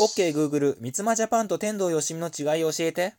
OK Google 三つ間ジャパンと天童よしみの違いを教えて。